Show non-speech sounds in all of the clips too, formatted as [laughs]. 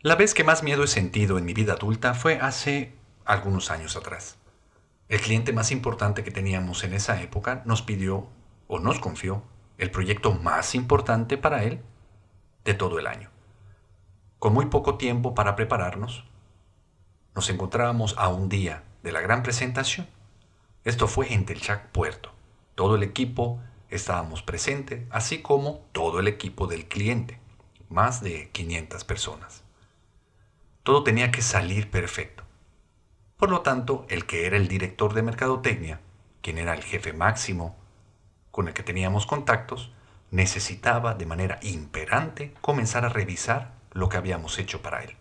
La vez que más miedo he sentido en mi vida adulta fue hace algunos años atrás. El cliente más importante que teníamos en esa época nos pidió o nos confió el proyecto más importante para él de todo el año. Con muy poco tiempo para prepararnos, nos encontrábamos a un día de la gran presentación. Esto fue en Telchac Puerto. Todo el equipo estábamos presentes, así como todo el equipo del cliente, más de 500 personas. Todo tenía que salir perfecto. Por lo tanto, el que era el director de mercadotecnia, quien era el jefe máximo con el que teníamos contactos, necesitaba de manera imperante comenzar a revisar lo que habíamos hecho para él.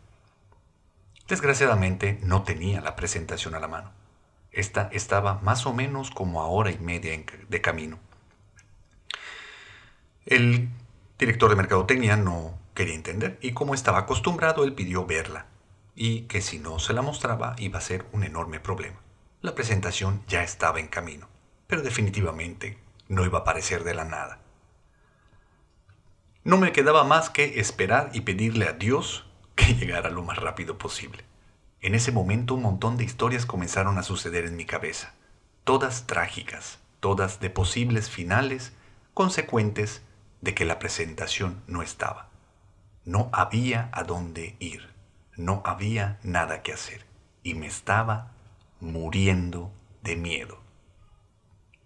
Desgraciadamente no tenía la presentación a la mano. Esta estaba más o menos como a hora y media de camino. El director de mercadotecnia no quería entender y como estaba acostumbrado, él pidió verla y que si no se la mostraba iba a ser un enorme problema. La presentación ya estaba en camino, pero definitivamente no iba a aparecer de la nada. No me quedaba más que esperar y pedirle a Dios que [laughs] llegara lo más rápido posible. En ese momento un montón de historias comenzaron a suceder en mi cabeza, todas trágicas, todas de posibles finales consecuentes de que la presentación no estaba. No había a dónde ir. No había nada que hacer y me estaba muriendo de miedo.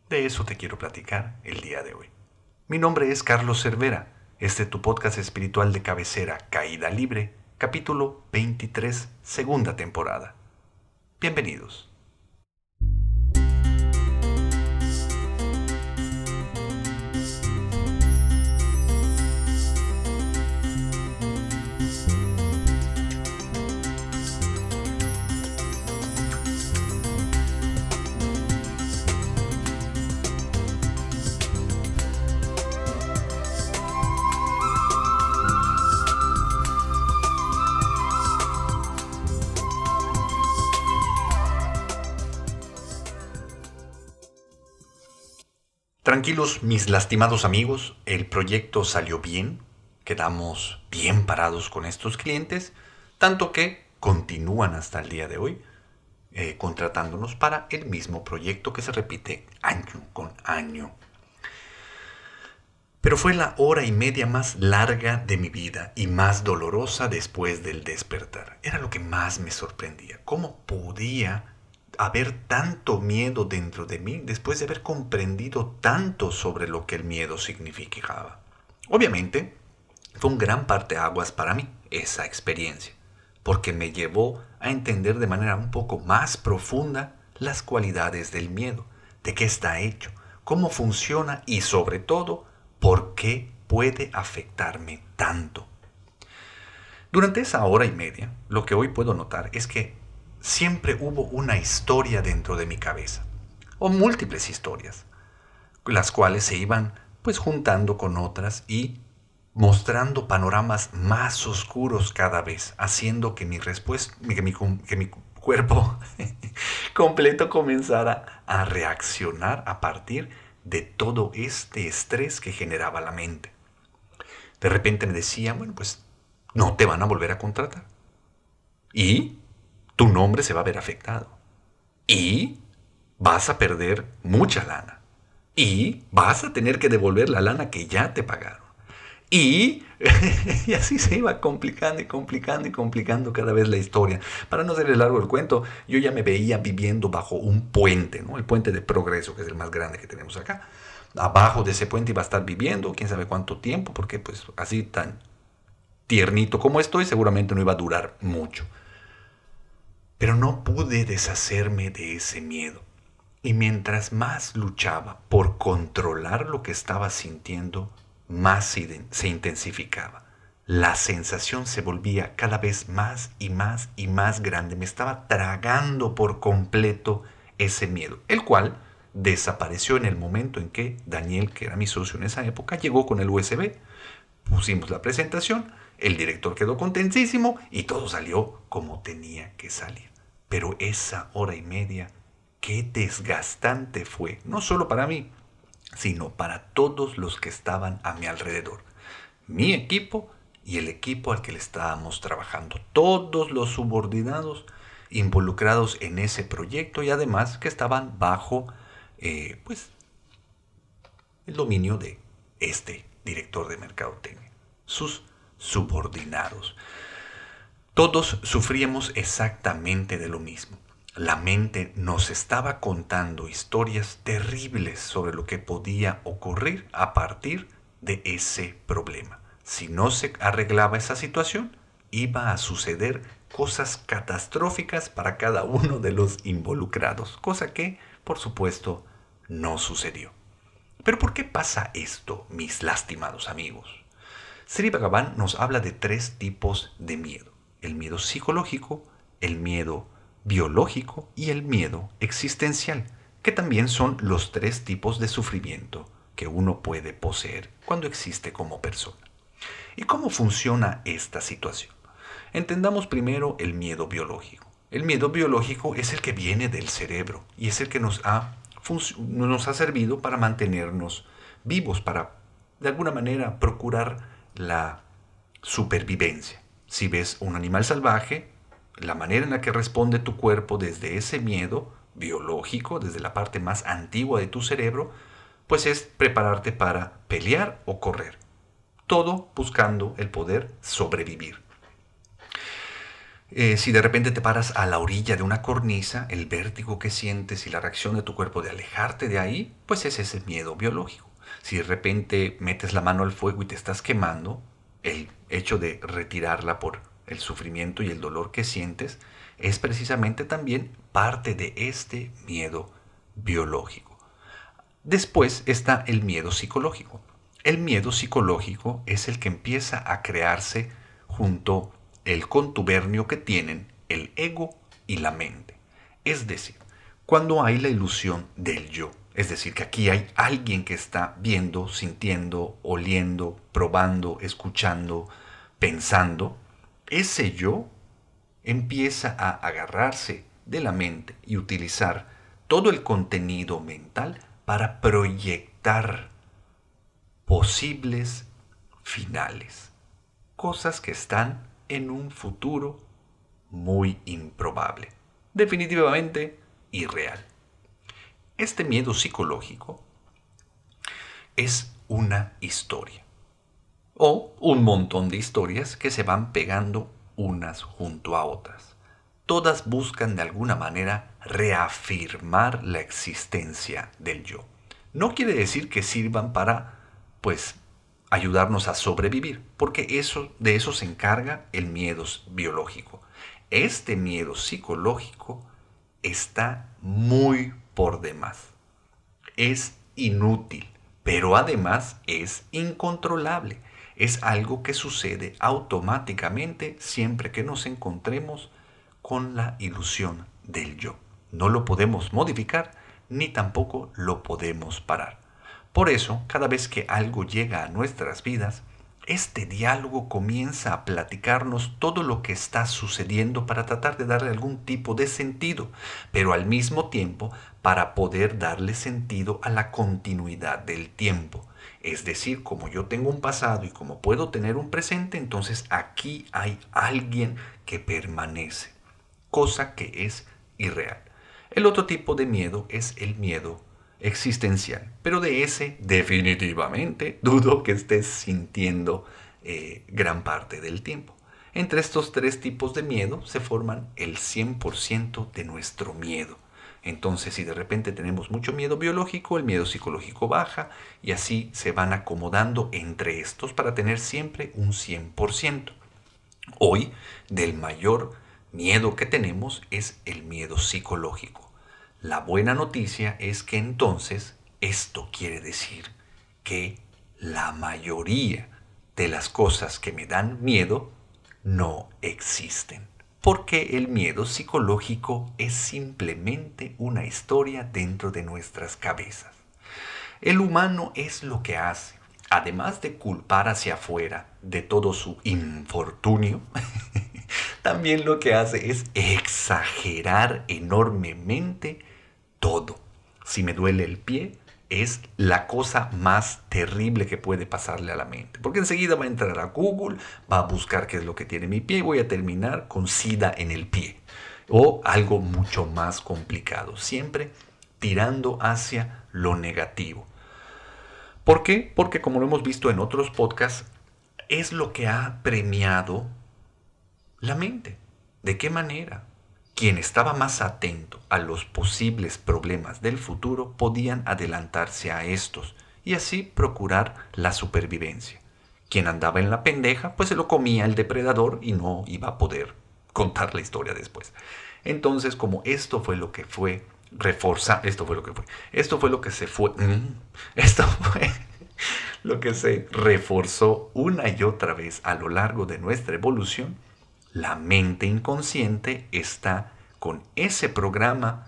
De eso te quiero platicar el día de hoy. Mi nombre es Carlos Cervera. Este es tu podcast espiritual de cabecera Caída Libre, capítulo 23, segunda temporada. Bienvenidos. Tranquilos, mis lastimados amigos, el proyecto salió bien, quedamos bien parados con estos clientes, tanto que continúan hasta el día de hoy eh, contratándonos para el mismo proyecto que se repite año con año. Pero fue la hora y media más larga de mi vida y más dolorosa después del despertar. Era lo que más me sorprendía. ¿Cómo podía haber tanto miedo dentro de mí después de haber comprendido tanto sobre lo que el miedo significaba. Obviamente, fue un gran parteaguas para mí esa experiencia, porque me llevó a entender de manera un poco más profunda las cualidades del miedo, de qué está hecho, cómo funciona y sobre todo, por qué puede afectarme tanto. Durante esa hora y media, lo que hoy puedo notar es que siempre hubo una historia dentro de mi cabeza, o múltiples historias, las cuales se iban pues juntando con otras y mostrando panoramas más oscuros cada vez, haciendo que mi respuesta, que mi, que mi cuerpo [laughs] completo comenzara a reaccionar a partir de todo este estrés que generaba la mente. De repente me decía, bueno, pues no te van a volver a contratar. ¿Y? Tu nombre se va a ver afectado. Y vas a perder mucha lana. Y vas a tener que devolver la lana que ya te pagaron. Y, [laughs] y, así se iba complicando y complicando y complicando cada vez la historia. Para no hacerle largo el cuento, yo ya me veía viviendo bajo un puente, ¿no? el puente de progreso, que es el más grande que tenemos acá. Abajo de ese puente iba a estar viviendo, quién sabe cuánto tiempo, porque pues así tan tiernito como estoy, seguramente no iba a durar mucho. Pero no pude deshacerme de ese miedo. Y mientras más luchaba por controlar lo que estaba sintiendo, más se intensificaba. La sensación se volvía cada vez más y más y más grande. Me estaba tragando por completo ese miedo, el cual desapareció en el momento en que Daniel, que era mi socio en esa época, llegó con el USB. Pusimos la presentación, el director quedó contentísimo y todo salió como tenía que salir. Pero esa hora y media, qué desgastante fue, no solo para mí, sino para todos los que estaban a mi alrededor, mi equipo y el equipo al que le estábamos trabajando. Todos los subordinados involucrados en ese proyecto y además que estaban bajo eh, pues, el dominio de este director de mercadotecnia, sus subordinados. Todos sufríamos exactamente de lo mismo. La mente nos estaba contando historias terribles sobre lo que podía ocurrir a partir de ese problema. Si no se arreglaba esa situación, iba a suceder cosas catastróficas para cada uno de los involucrados, cosa que, por supuesto, no sucedió. Pero ¿por qué pasa esto, mis lastimados amigos? Sri Bhagavan nos habla de tres tipos de miedo. El miedo psicológico, el miedo biológico y el miedo existencial, que también son los tres tipos de sufrimiento que uno puede poseer cuando existe como persona. ¿Y cómo funciona esta situación? Entendamos primero el miedo biológico. El miedo biológico es el que viene del cerebro y es el que nos ha, nos ha servido para mantenernos vivos, para de alguna manera procurar la supervivencia. Si ves un animal salvaje, la manera en la que responde tu cuerpo desde ese miedo biológico, desde la parte más antigua de tu cerebro, pues es prepararte para pelear o correr. Todo buscando el poder sobrevivir. Eh, si de repente te paras a la orilla de una cornisa, el vértigo que sientes y la reacción de tu cuerpo de alejarte de ahí, pues es ese miedo biológico. Si de repente metes la mano al fuego y te estás quemando, el hecho de retirarla por el sufrimiento y el dolor que sientes, es precisamente también parte de este miedo biológico. Después está el miedo psicológico. El miedo psicológico es el que empieza a crearse junto el contubernio que tienen el ego y la mente. Es decir, cuando hay la ilusión del yo. Es decir, que aquí hay alguien que está viendo, sintiendo, oliendo, probando, escuchando, pensando, ese yo empieza a agarrarse de la mente y utilizar todo el contenido mental para proyectar posibles finales, cosas que están en un futuro muy improbable, definitivamente irreal. Este miedo psicológico es una historia o un montón de historias que se van pegando unas junto a otras. Todas buscan de alguna manera reafirmar la existencia del yo. No quiere decir que sirvan para, pues, ayudarnos a sobrevivir, porque eso, de eso se encarga el miedo biológico. Este miedo psicológico está muy por demás. Es inútil, pero además es incontrolable es algo que sucede automáticamente siempre que nos encontremos con la ilusión del yo. No lo podemos modificar ni tampoco lo podemos parar. Por eso, cada vez que algo llega a nuestras vidas, este diálogo comienza a platicarnos todo lo que está sucediendo para tratar de darle algún tipo de sentido, pero al mismo tiempo para poder darle sentido a la continuidad del tiempo. Es decir, como yo tengo un pasado y como puedo tener un presente, entonces aquí hay alguien que permanece, cosa que es irreal. El otro tipo de miedo es el miedo existencial, pero de ese definitivamente [laughs] dudo que estés sintiendo eh, gran parte del tiempo. Entre estos tres tipos de miedo se forman el 100% de nuestro miedo. Entonces, si de repente tenemos mucho miedo biológico, el miedo psicológico baja y así se van acomodando entre estos para tener siempre un 100%. Hoy, del mayor miedo que tenemos es el miedo psicológico. La buena noticia es que entonces esto quiere decir que la mayoría de las cosas que me dan miedo no existen porque el miedo psicológico es simplemente una historia dentro de nuestras cabezas. El humano es lo que hace, además de culpar hacia afuera de todo su infortunio, [laughs] también lo que hace es exagerar enormemente todo. Si me duele el pie, es la cosa más terrible que puede pasarle a la mente. Porque enseguida va a entrar a Google, va a buscar qué es lo que tiene mi pie y voy a terminar con sida en el pie. O algo mucho más complicado. Siempre tirando hacia lo negativo. ¿Por qué? Porque como lo hemos visto en otros podcasts, es lo que ha premiado la mente. ¿De qué manera? Quien estaba más atento a los posibles problemas del futuro podían adelantarse a estos y así procurar la supervivencia. Quien andaba en la pendeja, pues se lo comía el depredador y no iba a poder contar la historia después. Entonces, como esto fue lo que fue reforzar, esto fue lo que fue, esto fue lo que se fue, mm, [laughs] esto fue lo que se reforzó una y otra vez a lo largo de nuestra evolución, la mente inconsciente está con ese programa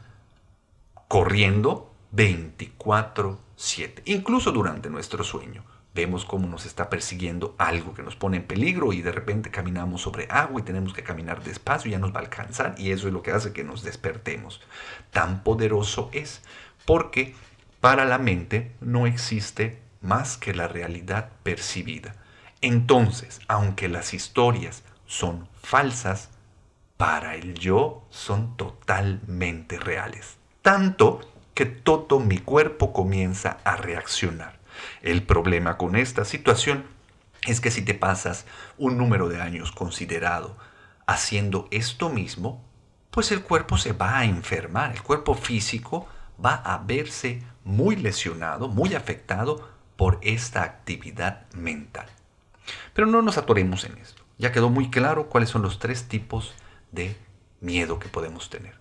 corriendo 24/7, incluso durante nuestro sueño. Vemos cómo nos está persiguiendo algo que nos pone en peligro y de repente caminamos sobre agua y tenemos que caminar despacio, ya nos va a alcanzar y eso es lo que hace que nos despertemos. Tan poderoso es porque para la mente no existe más que la realidad percibida. Entonces, aunque las historias son falsas, para el yo son totalmente reales. Tanto que todo mi cuerpo comienza a reaccionar. El problema con esta situación es que si te pasas un número de años considerado haciendo esto mismo, pues el cuerpo se va a enfermar, el cuerpo físico va a verse muy lesionado, muy afectado por esta actividad mental. Pero no nos atoremos en esto. Ya quedó muy claro cuáles son los tres tipos de miedo que podemos tener.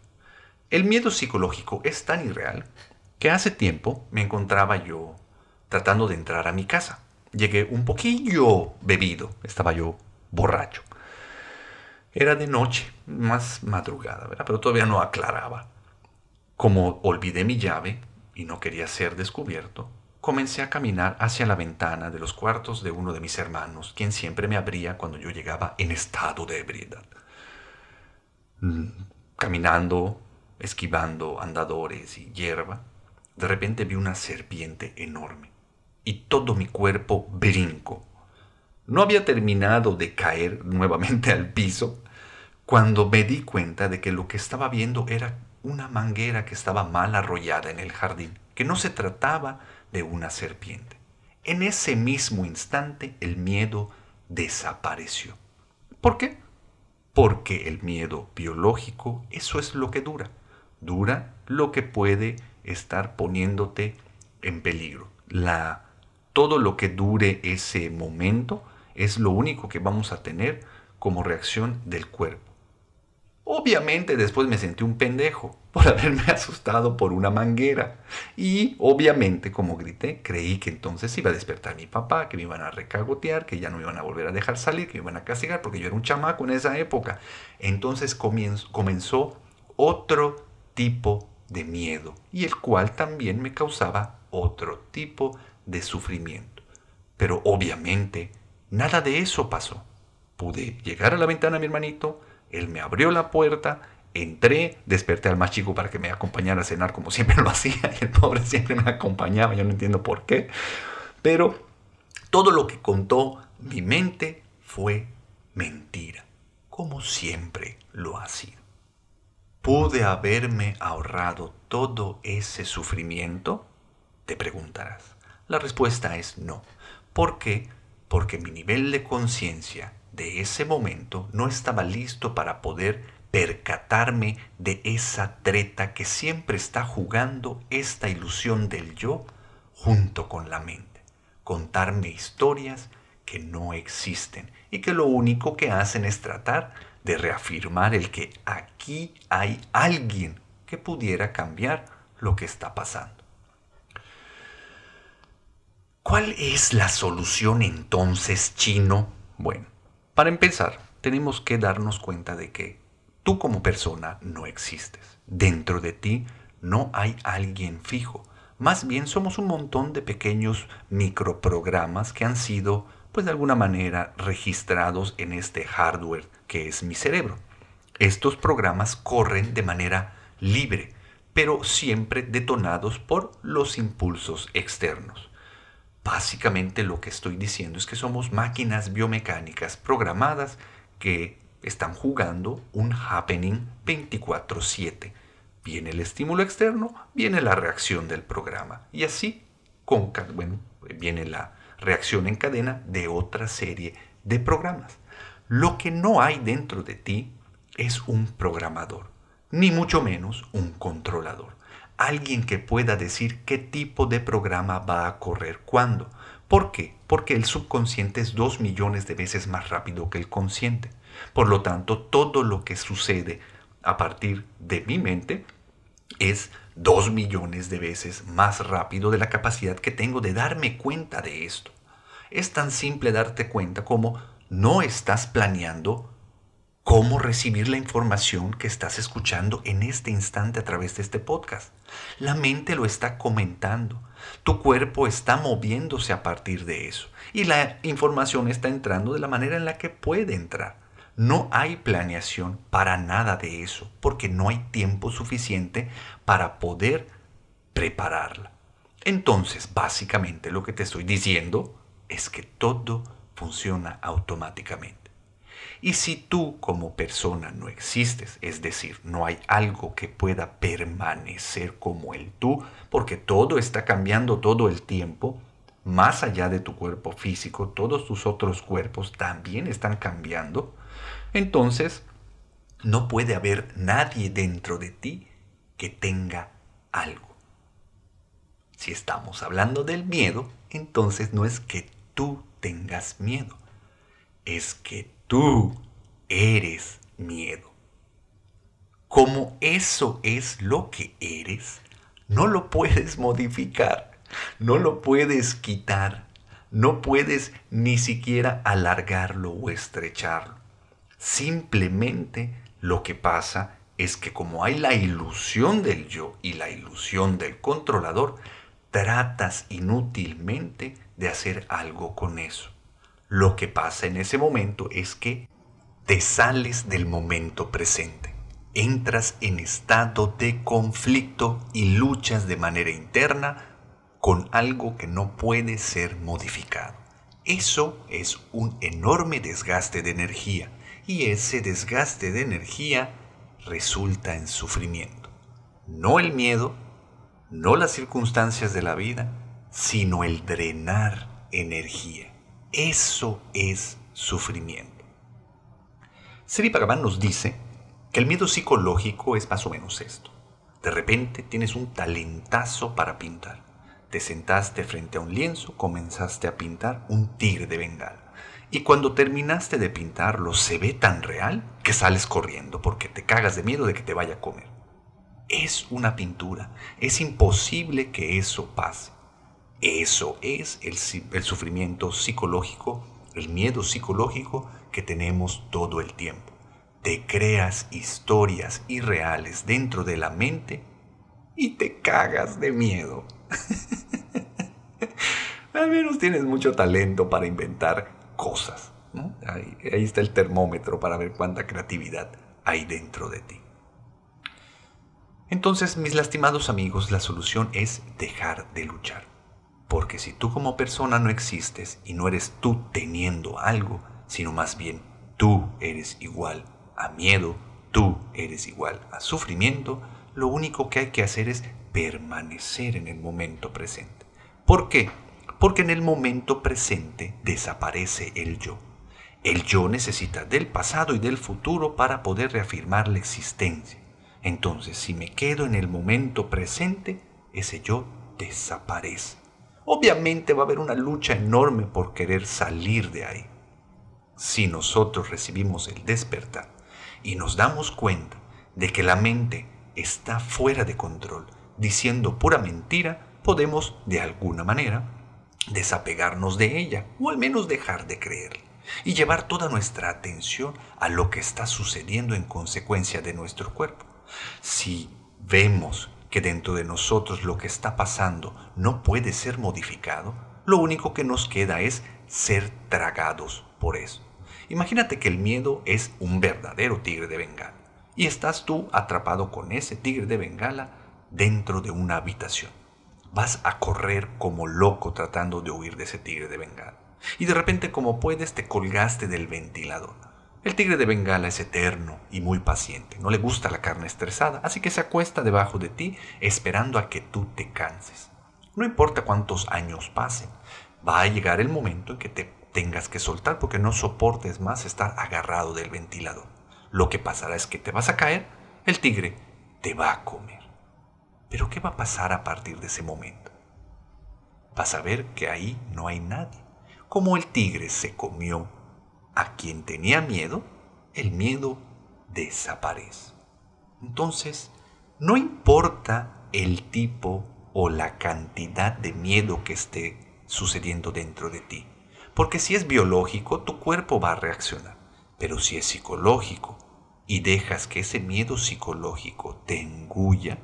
El miedo psicológico es tan irreal que hace tiempo me encontraba yo tratando de entrar a mi casa. Llegué un poquillo bebido, estaba yo borracho. Era de noche, más madrugada, ¿verdad? pero todavía no aclaraba. Como olvidé mi llave y no quería ser descubierto, comencé a caminar hacia la ventana de los cuartos de uno de mis hermanos, quien siempre me abría cuando yo llegaba en estado de ebriedad. Mm, caminando, esquivando andadores y hierba, de repente vi una serpiente enorme y todo mi cuerpo brinco. No había terminado de caer nuevamente al piso cuando me di cuenta de que lo que estaba viendo era una manguera que estaba mal arrollada en el jardín, que no se trataba de una serpiente. En ese mismo instante el miedo desapareció. ¿Por qué? Porque el miedo biológico, eso es lo que dura. Dura lo que puede estar poniéndote en peligro. La, todo lo que dure ese momento es lo único que vamos a tener como reacción del cuerpo. Obviamente después me sentí un pendejo por [laughs] haberme asustado por una manguera. Y obviamente, como grité, creí que entonces iba a despertar mi papá, que me iban a recagotear, que ya no me iban a volver a dejar salir, que me iban a castigar, porque yo era un chamaco en esa época. Entonces comenzó otro tipo de miedo, y el cual también me causaba otro tipo de sufrimiento. Pero obviamente, nada de eso pasó. Pude llegar a la ventana, mi hermanito, él me abrió la puerta, entré, desperté al más chico para que me acompañara a cenar como siempre lo [laughs] hacía. Y el pobre siempre me acompañaba, yo no entiendo por qué. Pero todo lo que contó mi mente fue mentira, como siempre lo ha sido. ¿Pude haberme ahorrado todo ese sufrimiento? Te preguntarás. La respuesta es no. ¿Por qué? Porque mi nivel de conciencia de ese momento no estaba listo para poder percatarme de esa treta que siempre está jugando esta ilusión del yo junto con la mente. Contarme historias que no existen y que lo único que hacen es tratar de reafirmar el que aquí hay alguien que pudiera cambiar lo que está pasando. ¿Cuál es la solución entonces, chino? Bueno, para empezar, tenemos que darnos cuenta de que tú como persona no existes. Dentro de ti no hay alguien fijo. Más bien somos un montón de pequeños microprogramas que han sido, pues de alguna manera, registrados en este hardware que es mi cerebro. Estos programas corren de manera libre. pero siempre detonados por los impulsos externos. Básicamente lo que estoy diciendo es que somos máquinas biomecánicas programadas que están jugando un happening 24/7. Viene el estímulo externo, viene la reacción del programa. Y así, con, bueno, viene la reacción en cadena de otra serie de programas. Lo que no hay dentro de ti es un programador, ni mucho menos un controlador. Alguien que pueda decir qué tipo de programa va a correr cuándo. ¿Por qué? Porque el subconsciente es dos millones de veces más rápido que el consciente. Por lo tanto, todo lo que sucede a partir de mi mente es dos millones de veces más rápido de la capacidad que tengo de darme cuenta de esto. Es tan simple darte cuenta como no estás planeando cómo recibir la información que estás escuchando en este instante a través de este podcast. La mente lo está comentando. Tu cuerpo está moviéndose a partir de eso. Y la información está entrando de la manera en la que puede entrar. No hay planeación para nada de eso, porque no hay tiempo suficiente para poder prepararla. Entonces, básicamente lo que te estoy diciendo es que todo funciona automáticamente. Y si tú como persona no existes, es decir, no hay algo que pueda permanecer como el tú, porque todo está cambiando todo el tiempo, más allá de tu cuerpo físico, todos tus otros cuerpos también están cambiando, entonces no puede haber nadie dentro de ti que tenga algo. Si estamos hablando del miedo, entonces no es que tú tengas miedo, es que tú eres miedo. Como eso es lo que eres, no lo puedes modificar, no lo puedes quitar, no puedes ni siquiera alargarlo o estrecharlo. Simplemente lo que pasa es que como hay la ilusión del yo y la ilusión del controlador, tratas inútilmente de hacer algo con eso. Lo que pasa en ese momento es que te sales del momento presente, entras en estado de conflicto y luchas de manera interna con algo que no puede ser modificado. Eso es un enorme desgaste de energía y ese desgaste de energía resulta en sufrimiento. No el miedo, no las circunstancias de la vida, sino el drenar energía. Eso es sufrimiento. Sri Bhagavan nos dice que el miedo psicológico es más o menos esto. De repente tienes un talentazo para pintar. Te sentaste frente a un lienzo, comenzaste a pintar un tigre de bengala. Y cuando terminaste de pintarlo se ve tan real que sales corriendo porque te cagas de miedo de que te vaya a comer. Es una pintura. Es imposible que eso pase. Eso es el, sufrimiento psicológico, el miedo psicológico que tenemos todo el tiempo. Te creas historias irreales dentro de la mente y te cagas de miedo. [laughs] Al menos tienes mucho talento para inventar cosas. Ahí está el termómetro para ver cuánta creatividad hay dentro de ti. Entonces, mis lastimados amigos, la solución es dejar de luchar. Porque si tú como persona no existes y no eres tú teniendo algo, sino más bien tú eres igual a miedo, tú eres igual a sufrimiento, lo único que hay que hacer es permanecer en el momento presente. ¿Por qué? porque en el momento presente desaparece el yo. El yo necesita del pasado y del futuro para poder reafirmar la existencia. Entonces, si me quedo en el momento presente, ese yo desaparece. Obviamente va a haber una lucha enorme por querer salir de ahí. Si nosotros recibimos el despertar y nos damos cuenta de que la mente está fuera de control, diciendo pura mentira, podemos de alguna manera desapegarnos de ella, o al menos dejar de creer, y llevar toda nuestra atención a lo que está sucediendo en consecuencia de nuestro cuerpo. Si vemos que dentro de nosotros lo que está pasando no puede ser modificado, lo único que nos queda es ser tragados por eso. Imagínate que el miedo es un verdadero tigre de bengala y estás tú atrapado con ese tigre de bengala dentro de una habitación. Vas a correr como loco tratando de huir de ese tigre de bengala. Y de repente como puedes te colgaste del ventilador. El tigre de bengala es eterno y muy paciente. No le gusta la carne estresada, así que se acuesta debajo de ti esperando a que tú te canses. No importa cuántos años pasen, va a llegar el momento en que te tengas que soltar porque no soportes más estar agarrado del ventilador. Lo que pasará es que te vas a caer, el tigre te va a comer. Pero ¿qué va a pasar a partir de ese momento? Vas a ver que ahí no hay nadie. Como el tigre se comió a quien tenía miedo, el miedo desaparece. Entonces, no importa el tipo o la cantidad de miedo que esté sucediendo dentro de ti. Porque si es biológico, tu cuerpo va a reaccionar. Pero si es psicológico y dejas que ese miedo psicológico te engulla,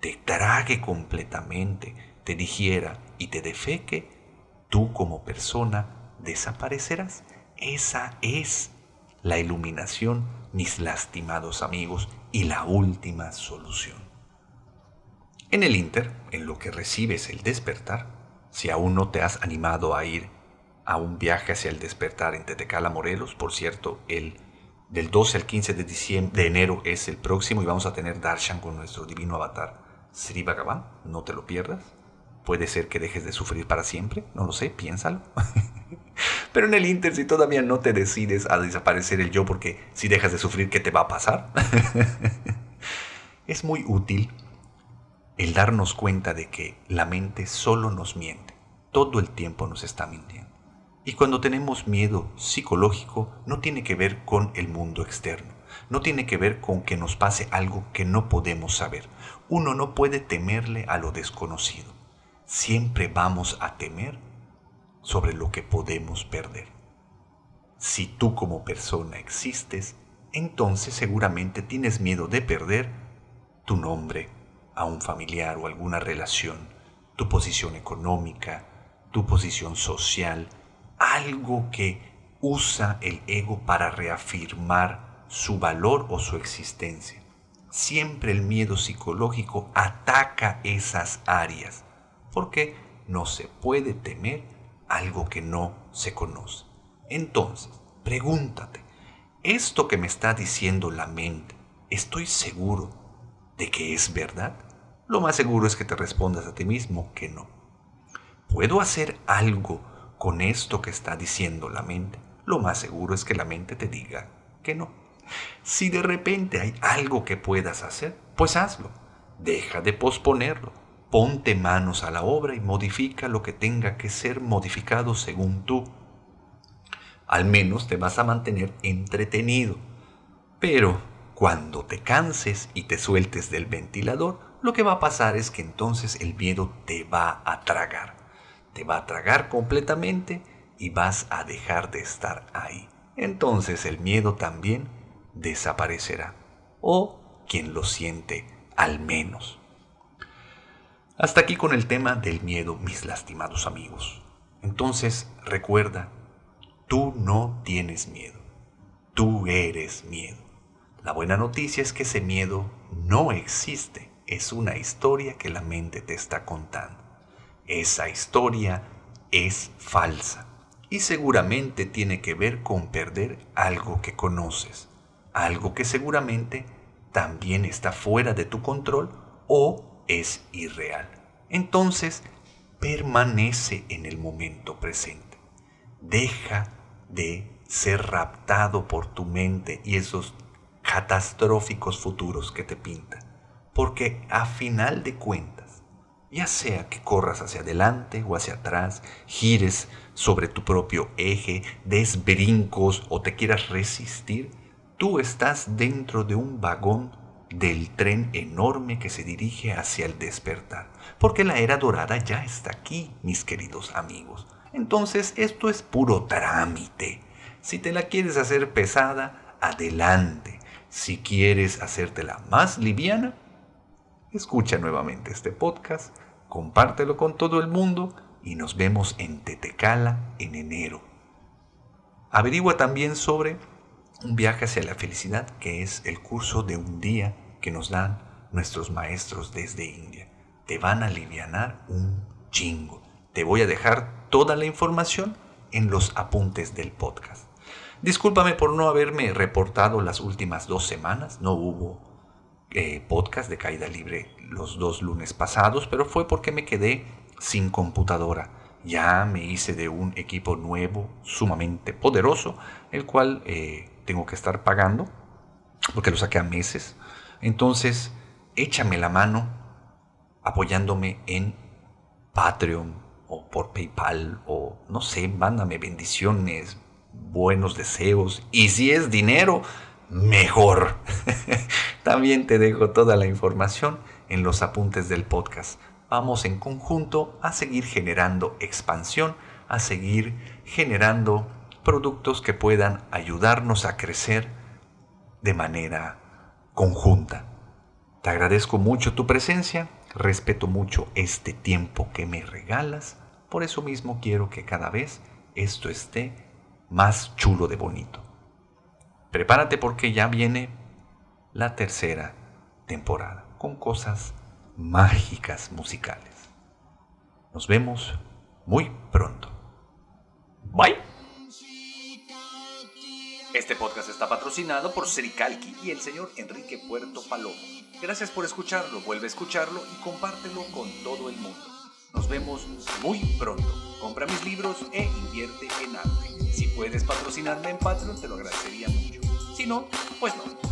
te trague completamente, te digiera y te defeque, tú como persona desaparecerás. Esa es la iluminación, mis lastimados amigos, y la última solución. En el Inter, en lo que recibes el despertar, si aún no te has animado a ir a un viaje hacia el despertar en Tetecala, Morelos, por cierto, el del 12 al 15 de, diciembre, de enero es el próximo y vamos a tener Darshan con nuestro divino avatar Sri Bhagavan, no te lo pierdas. Puede ser que dejes de sufrir para siempre, no lo sé, piénsalo. [laughs] Pero en el Inter, si todavía no te decides a desaparecer el yo, porque si dejas de sufrir, ¿qué te va a pasar? [laughs] es muy útil el darnos cuenta de que la mente solo nos miente, todo el tiempo nos está mintiendo. Y cuando tenemos miedo psicológico, no tiene que ver con el mundo externo, no tiene que ver con que nos pase algo que no podemos saber. Uno no puede temerle a lo desconocido. Siempre vamos a temer sobre lo que podemos perder. Si tú como persona existes, entonces seguramente tienes miedo de perder tu nombre a un familiar o alguna relación, tu posición económica, tu posición social, algo que usa el ego para reafirmar su valor o su existencia. Siempre el miedo psicológico ataca esas áreas, porque no se puede temer algo que no se conoce. Entonces, pregúntate, ¿esto que me está diciendo la mente, estoy seguro de que es verdad? Lo más seguro es que te respondas a ti mismo que no. ¿Puedo hacer algo con esto que está diciendo la mente? Lo más seguro es que la mente te diga que no. Si de repente hay algo que puedas hacer, pues hazlo. Deja de posponerlo ponte manos a la obra y modifica lo que tenga que ser modificado según tú. Al menos te vas a mantener entretenido. Pero cuando te canses y te sueltes del ventilador, lo que va a pasar es que entonces el miedo te va a tragar. Te va a tragar completamente y vas a dejar de estar ahí. Entonces el miedo también desaparecerá. O quien lo siente al menos. Hasta aquí con el tema del miedo, mis lastimados amigos. Entonces, recuerda, tú no tienes miedo, tú eres miedo. La buena noticia es que ese miedo no existe, es una historia que la mente te está contando. Esa historia es falsa y seguramente tiene que ver con perder algo que conoces, algo que seguramente también está fuera de tu control o es irreal. Entonces, permanece en el momento presente. Deja de ser raptado por tu mente y esos catastróficos futuros que te pintan. Porque a final de cuentas, ya sea que corras hacia adelante o hacia atrás, gires sobre tu propio eje, des brincos o te quieras resistir, tú estás dentro de un vagón del tren enorme que se dirige hacia el despertar, porque la era dorada ya está aquí, mis queridos amigos. Entonces esto es puro trámite. Si te la quieres hacer pesada, adelante. Si quieres hacértela más liviana, escucha nuevamente este podcast, compártelo con todo el mundo y nos vemos en Tetecala en enero. Averigua también sobre un viaje hacia la felicidad, que es el curso de un día que nos dan nuestros maestros desde India. Te van a aliviar un chingo. Te voy a dejar toda la información en los apuntes del podcast. Discúlpame por no haberme reportado las últimas dos semanas. No hubo eh, podcast de caída libre los dos lunes pasados, pero fue porque me quedé sin computadora. Ya me hice de un equipo nuevo, sumamente poderoso, el cual eh, tengo que estar pagando, porque lo saqué a meses. Entonces, échame la mano apoyándome en Patreon o por PayPal o no sé, mándame bendiciones, buenos deseos y si es dinero, mejor. [laughs] También te dejo toda la información en los apuntes del podcast. Vamos en conjunto a seguir generando expansión, a seguir generando productos que puedan ayudarnos a crecer de manera conjunta. Te agradezco mucho tu presencia, respeto mucho este tiempo que me regalas, por eso mismo quiero que cada vez esto esté más chulo de bonito. Prepárate porque ya viene la tercera temporada con cosas mágicas musicales. Nos vemos muy pronto. Bye. Este podcast está patrocinado por Sericalqui y el señor Enrique Puerto Palomo. Gracias por escucharlo, vuelve a escucharlo y compártelo con todo el mundo. Nos vemos muy pronto. Compra mis libros e invierte en arte. Si puedes patrocinarme en Patreon, te lo agradecería mucho. Si no, pues no.